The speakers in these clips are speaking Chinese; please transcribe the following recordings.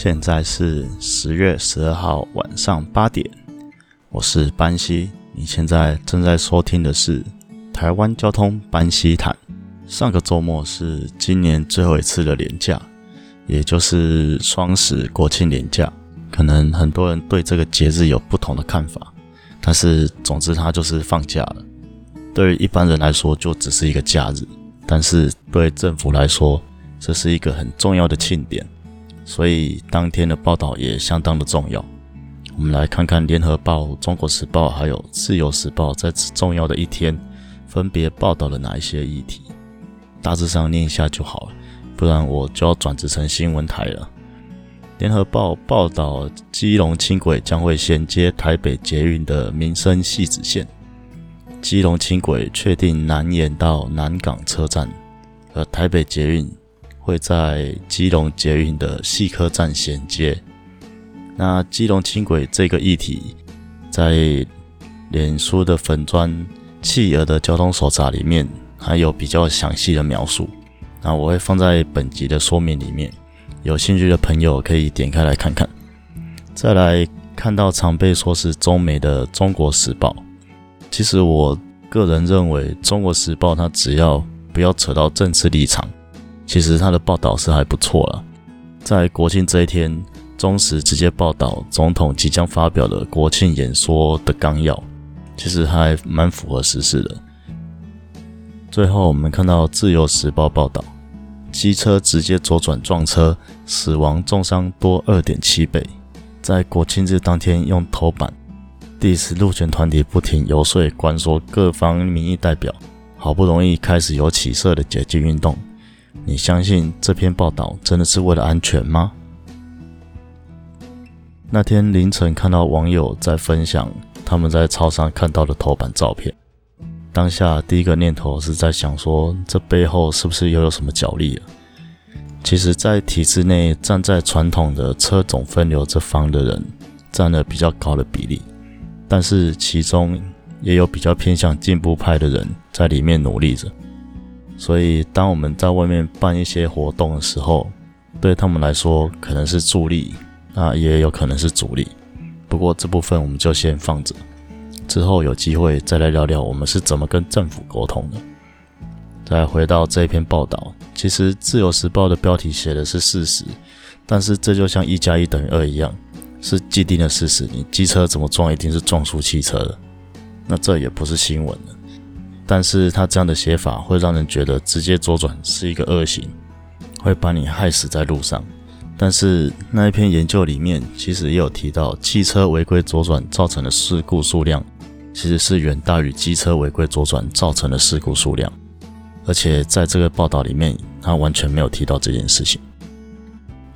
现在是十月十二号晚上八点，我是班西。你现在正在收听的是台湾交通班西谈。上个周末是今年最后一次的年假，也就是双十国庆年假。可能很多人对这个节日有不同的看法，但是总之它就是放假了。对于一般人来说，就只是一个假日，但是对政府来说，这是一个很重要的庆典。所以当天的报道也相当的重要。我们来看看《联合报》《中国时报》还有《自由时报》在此重要的一天，分别报道了哪一些议题。大致上念一下就好了，不然我就要转职成新闻台了。《联合报》报道，基隆轻轨将会衔接台北捷运的民生细子线。基隆轻轨确定南延到南港车站，而台北捷运。会在基隆捷运的细科站衔接。那基隆轻轨这个议题，在脸书的粉砖企鹅的交通手札里面，还有比较详细的描述。那我会放在本集的说明里面，有兴趣的朋友可以点开来看看。再来看到常被说是中美的《中国时报》，其实我个人认为，《中国时报》它只要不要扯到政治立场。其实他的报道是还不错了，在国庆这一天，中时直接报道总统即将发表的国庆演说的纲要，其实还蛮符合时事的。最后，我们看到自由时报报道，机车直接左转撞车，死亡重伤多二点七倍。在国庆日当天用头版，第十路权团体不停游说，关说各方民意代表，好不容易开始有起色的解禁运动。你相信这篇报道真的是为了安全吗？那天凌晨看到网友在分享他们在超商看到的头版照片，当下第一个念头是在想说，这背后是不是又有什么角力了？其实，在体制内站在传统的车种分流这方的人占了比较高的比例，但是其中也有比较偏向进步派的人在里面努力着。所以，当我们在外面办一些活动的时候，对他们来说可能是助力，那也有可能是阻力。不过这部分我们就先放着，之后有机会再来聊聊我们是怎么跟政府沟通的。再回到这篇报道，其实《自由时报》的标题写的是事实，但是这就像一加一等于二一样，是既定的事实。你机车怎么撞，一定是撞出汽车的，那这也不是新闻。但是他这样的写法会让人觉得直接左转是一个恶行，会把你害死在路上。但是那一篇研究里面其实也有提到，汽车违规左转造成的事故数量其实是远大于机车违规左转造成的事故数量。而且在这个报道里面，他完全没有提到这件事情。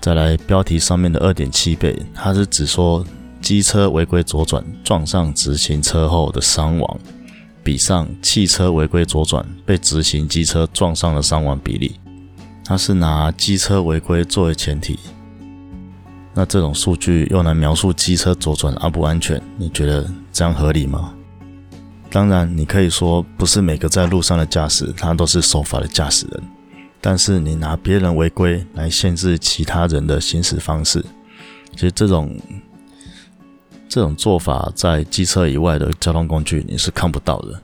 再来，标题上面的二点七倍，它是指说机车违规左转撞上直行车后的伤亡。比上汽车违规左转被直行机车撞上的伤亡比例，它是拿机车违规作为前提。那这种数据用来描述机车左转安不安全？你觉得这样合理吗？当然，你可以说不是每个在路上的驾驶他都是守法的驾驶人，但是你拿别人违规来限制其他人的行驶方式，其实这种。这种做法在机车以外的交通工具你是看不到的。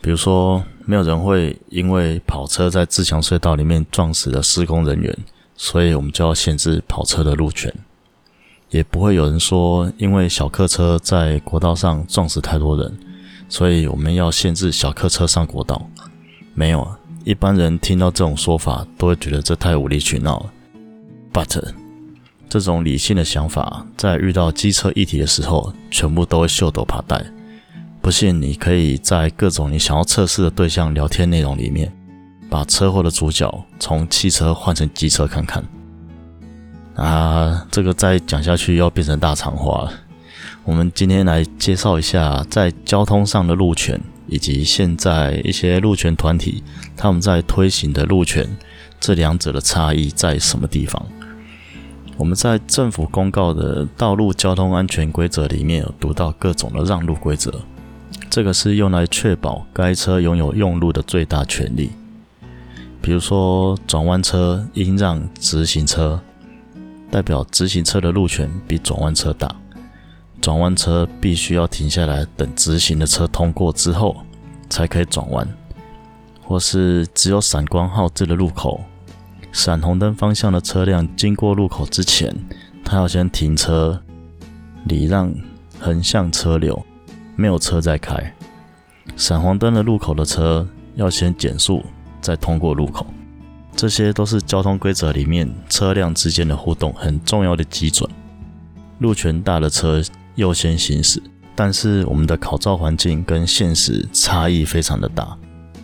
比如说，没有人会因为跑车在自强隧道里面撞死了施工人员，所以我们就要限制跑车的路权。也不会有人说，因为小客车在国道上撞死太多人，所以我们要限制小客车上国道。没有啊，一般人听到这种说法都会觉得这太无理取闹了。But 这种理性的想法，在遇到机车议题的时候，全部都会秀逗怕带。不信，你可以在各种你想要测试的对象聊天内容里面，把车祸的主角从汽车换成机车看看。啊，这个再讲下去要变成大长话了。我们今天来介绍一下在交通上的路权，以及现在一些路权团体他们在推行的路权，这两者的差异在什么地方？我们在政府公告的道路交通安全规则里面有读到各种的让路规则，这个是用来确保该车拥有用路的最大权利。比如说，转弯车应让直行车，代表直行车的路权比转弯车大。转弯车必须要停下来等直行的车通过之后，才可以转弯，或是只有闪光号志的路口，闪红灯方向的车辆经过路口之前，他要先停车，礼让横向车流，没有车在开。闪黄灯的路口的车要先减速，再通过路口。这些都是交通规则里面车辆之间的互动很重要的基准。路权大的车。优先行驶，但是我们的考照环境跟现实差异非常的大。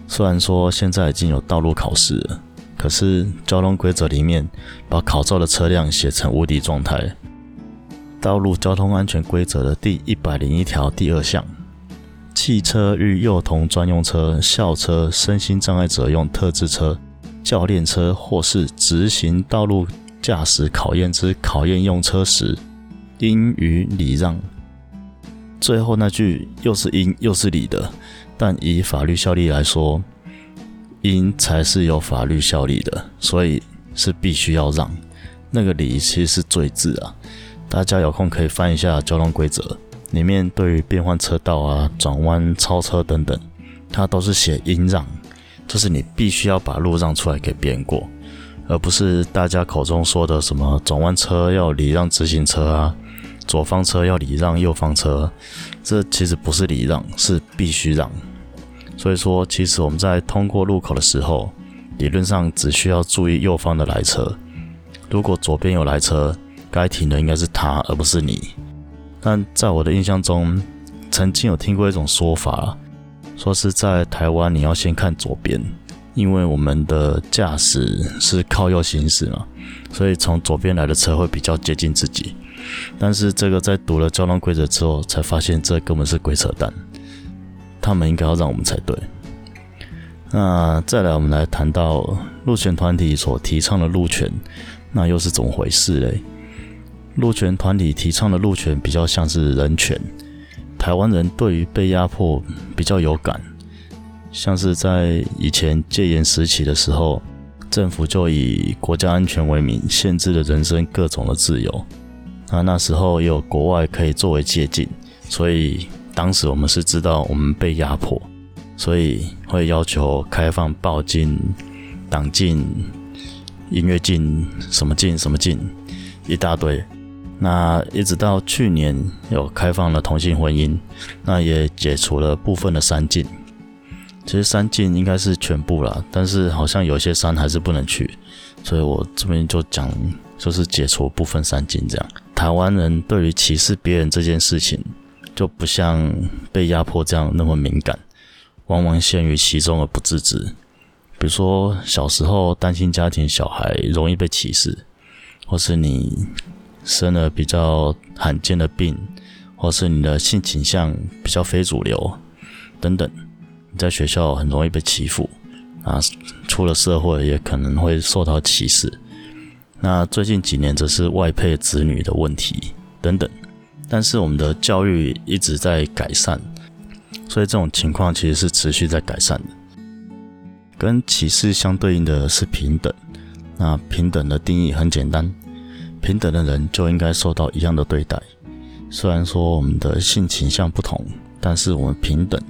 虽然说现在已经有道路考试了，可是交通规则里面把考照的车辆写成无敌状态。道路交通安全规则的第一百零一条第二项，汽车与幼童专用车、校车、身心障碍者用特制车、教练车或是执行道路驾驶考验之考验用车时。应予礼让。最后那句又是应又是礼的，但以法律效力来说，因才是有法律效力的，所以是必须要让。那个礼其实是罪字啊，大家有空可以翻一下交通规则，里面对于变换车道啊、转弯、超车等等，它都是写应让，就是你必须要把路让出来给别人过，而不是大家口中说的什么转弯车要礼让直行车啊。左方车要礼让右方车，这其实不是礼让，是必须让。所以说，其实我们在通过路口的时候，理论上只需要注意右方的来车。如果左边有来车，该停的应该是他，而不是你。但在我的印象中，曾经有听过一种说法，说是在台湾你要先看左边，因为我们的驾驶是靠右行驶嘛，所以从左边来的车会比较接近自己。但是这个在读了交通规则之后，才发现这根本是鬼扯淡。他们应该要让我们才对。那再来，我们来谈到路权团体所提倡的路权，那又是怎么回事嘞？路权团体提倡的路权比较像是人权。台湾人对于被压迫比较有感，像是在以前戒严时期的时候，政府就以国家安全为名，限制了人身各种的自由。那那时候有国外可以作为借鉴，所以当时我们是知道我们被压迫，所以会要求开放报禁、党禁、音乐禁、什么禁什么禁，一大堆。那一直到去年有开放了同性婚姻，那也解除了部分的三禁。其实三禁应该是全部了，但是好像有些山还是不能去，所以我这边就讲，就是解除部分三禁这样。台湾人对于歧视别人这件事情，就不像被压迫这样那么敏感，往往陷于其中而不自知。比如说小时候单亲家庭小孩容易被歧视，或是你生了比较罕见的病，或是你的性倾向比较非主流等等，你在学校很容易被欺负啊，出了社会也可能会受到歧视。那最近几年则是外配子女的问题等等，但是我们的教育一直在改善，所以这种情况其实是持续在改善的。跟歧视相对应的是平等，那平等的定义很简单，平等的人就应该受到一样的对待。虽然说我们的性倾向不同，但是我们平等，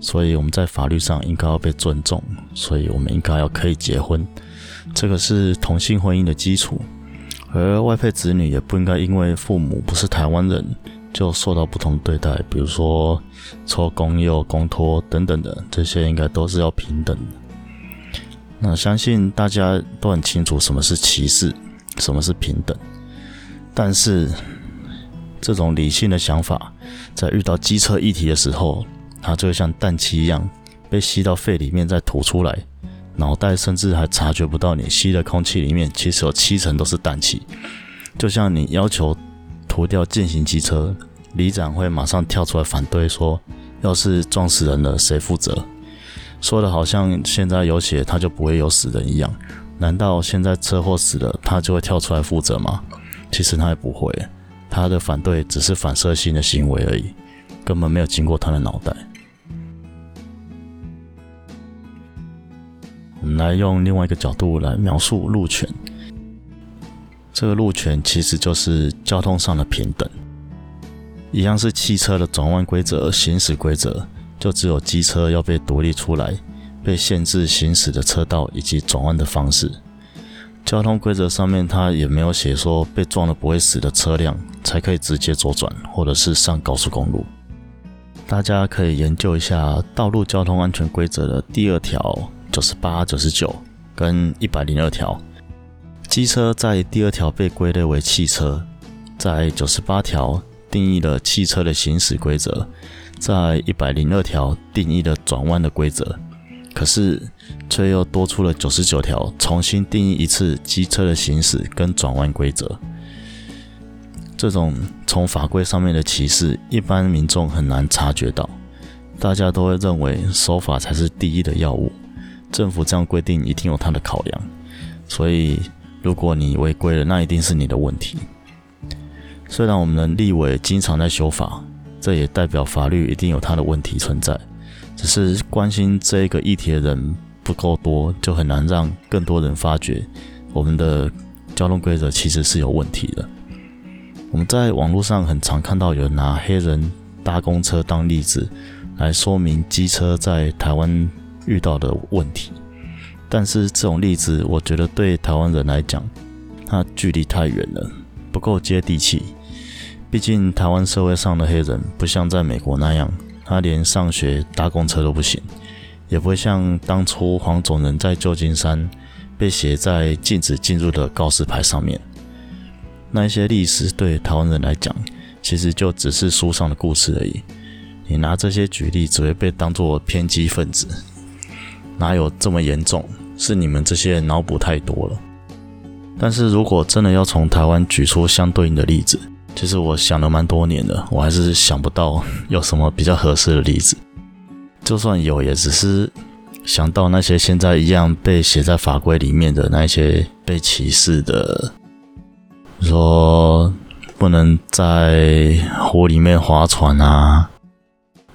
所以我们在法律上应该要被尊重，所以我们应该要可以结婚。这个是同性婚姻的基础，而外配子女也不应该因为父母不是台湾人就受到不同对待，比如说抽公幼、公托等等的，这些应该都是要平等的。那相信大家都很清楚什么是歧视，什么是平等，但是这种理性的想法，在遇到机车议题的时候，它就会像氮气一样被吸到肺里面再吐出来。脑袋甚至还察觉不到，你吸的空气里面其实有七成都是氮气。就像你要求涂掉进行机车，里长会马上跳出来反对，说要是撞死人了谁负责？说的好像现在有血他就不会有死人一样。难道现在车祸死了他就会跳出来负责吗？其实他也不会，他的反对只是反射性的行为而已，根本没有经过他的脑袋。来用另外一个角度来描述路权。这个路权其实就是交通上的平等，一样是汽车的转弯规则、行驶规则，就只有机车要被独立出来，被限制行驶的车道以及转弯的方式。交通规则上面它也没有写说被撞了不会死的车辆才可以直接左转，或者是上高速公路。大家可以研究一下《道路交通安全规则》的第二条、九十八、九十九跟一百零二条。机车在第二条被归类为汽车，在九十八条定义了汽车的行驶规则，在一百零二条定义了转弯的规则。可是却又多出了九十九条，重新定义一次机车的行驶跟转弯规则。这种从法规上面的歧视，一般民众很难察觉到。大家都会认为守法才是第一的要务，政府这样规定一定有它的考量。所以，如果你违规了，那一定是你的问题。虽然我们的立委经常在修法，这也代表法律一定有它的问题存在。只是关心这个议题的人不够多，就很难让更多人发觉我们的交通规则其实是有问题的。我们在网络上很常看到有人拿黑人搭公车当例子来说明机车在台湾遇到的问题，但是这种例子我觉得对台湾人来讲，它距离太远了，不够接地气。毕竟台湾社会上的黑人不像在美国那样。他连上学搭公车都不行，也不会像当初黄种人在旧金山被写在禁止进入的告示牌上面。那一些历史对台湾人来讲，其实就只是书上的故事而已。你拿这些举例，只会被当作偏激分子。哪有这么严重？是你们这些人脑补太多了。但是如果真的要从台湾举出相对应的例子，其实我想了蛮多年的，我还是想不到有什么比较合适的例子。就算有，也只是想到那些现在一样被写在法规里面的那些被歧视的，说不能在湖里面划船啊，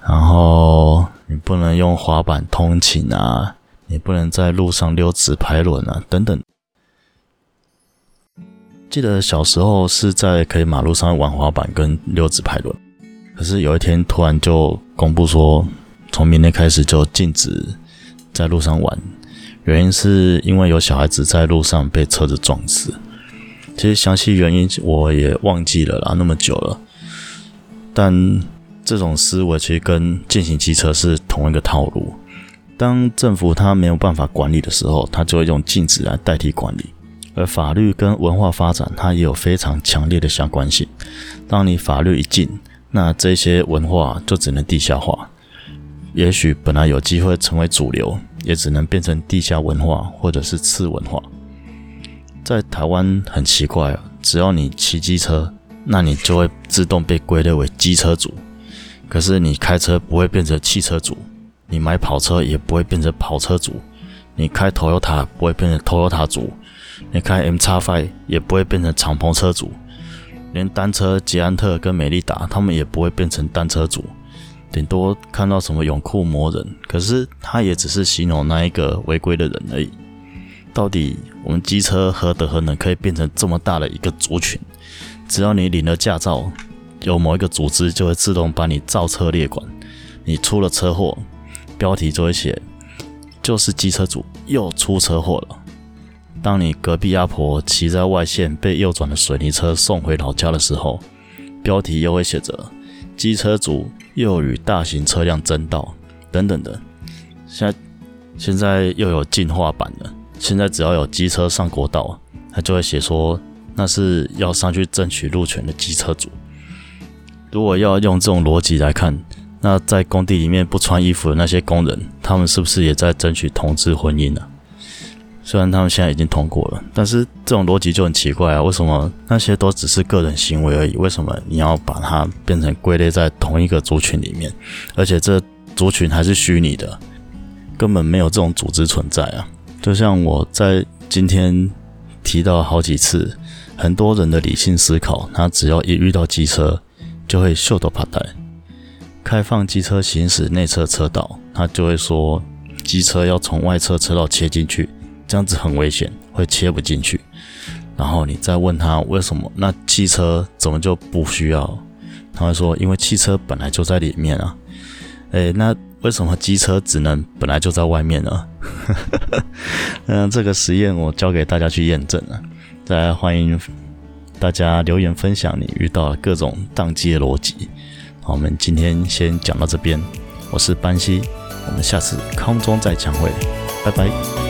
然后你不能用滑板通勤啊，你不能在路上溜直排轮啊，等等。记得小时候是在可以马路上玩滑板跟溜直排轮，可是有一天突然就公布说，从明天开始就禁止在路上玩，原因是因为有小孩子在路上被车子撞死。其实详细原因我也忘记了啦，那么久了。但这种思维其实跟进行机车是同一个套路。当政府它没有办法管理的时候，它就会用禁止来代替管理。而法律跟文化发展，它也有非常强烈的相关性。当你法律一禁，那这些文化就只能地下化。也许本来有机会成为主流，也只能变成地下文化或者是次文化。在台湾很奇怪啊，只要你骑机车，那你就会自动被归类为机车主。可是你开车不会变成汽车族，你买跑车也不会变成跑车主，你开 Toyota 不会变成 Toyota 族。你开 M 叉 Five 也不会变成敞篷车主，连单车捷安特跟美利达他们也不会变成单车族，顶多看到什么泳裤魔人，可是他也只是形容那一个违规的人而已。到底我们机车何德何能可以变成这么大的一个族群？只要你领了驾照，有某一个组织就会自动把你造车列管，你出了车祸，标题就会写就是机车主又出车祸了。当你隔壁阿婆骑在外线被右转的水泥车送回老家的时候，标题又会写着“机车主又与大型车辆争道”等等的。现在现在又有进化版了，现在只要有机车上国道，他就会写说那是要上去争取路权的机车主。如果要用这种逻辑来看，那在工地里面不穿衣服的那些工人，他们是不是也在争取同志婚姻呢？虽然他们现在已经通过了，但是这种逻辑就很奇怪啊！为什么那些都只是个人行为而已？为什么你要把它变成归类在同一个族群里面？而且这族群还是虚拟的，根本没有这种组织存在啊！就像我在今天提到好几次，很多人的理性思考，他只要一遇到机车，就会秀逗怕带。开放机车行驶内侧车道，他就会说机车要从外侧车道切进去。这样子很危险，会切不进去。然后你再问他为什么那汽车怎么就不需要？他会说因为汽车本来就在里面啊。诶，那为什么机车只能本来就在外面呢？嗯，这个实验我交给大家去验证了。大家欢迎大家留言分享你遇到各种宕机的逻辑。好，我们今天先讲到这边。我是班西，我们下次空中再相会，拜拜。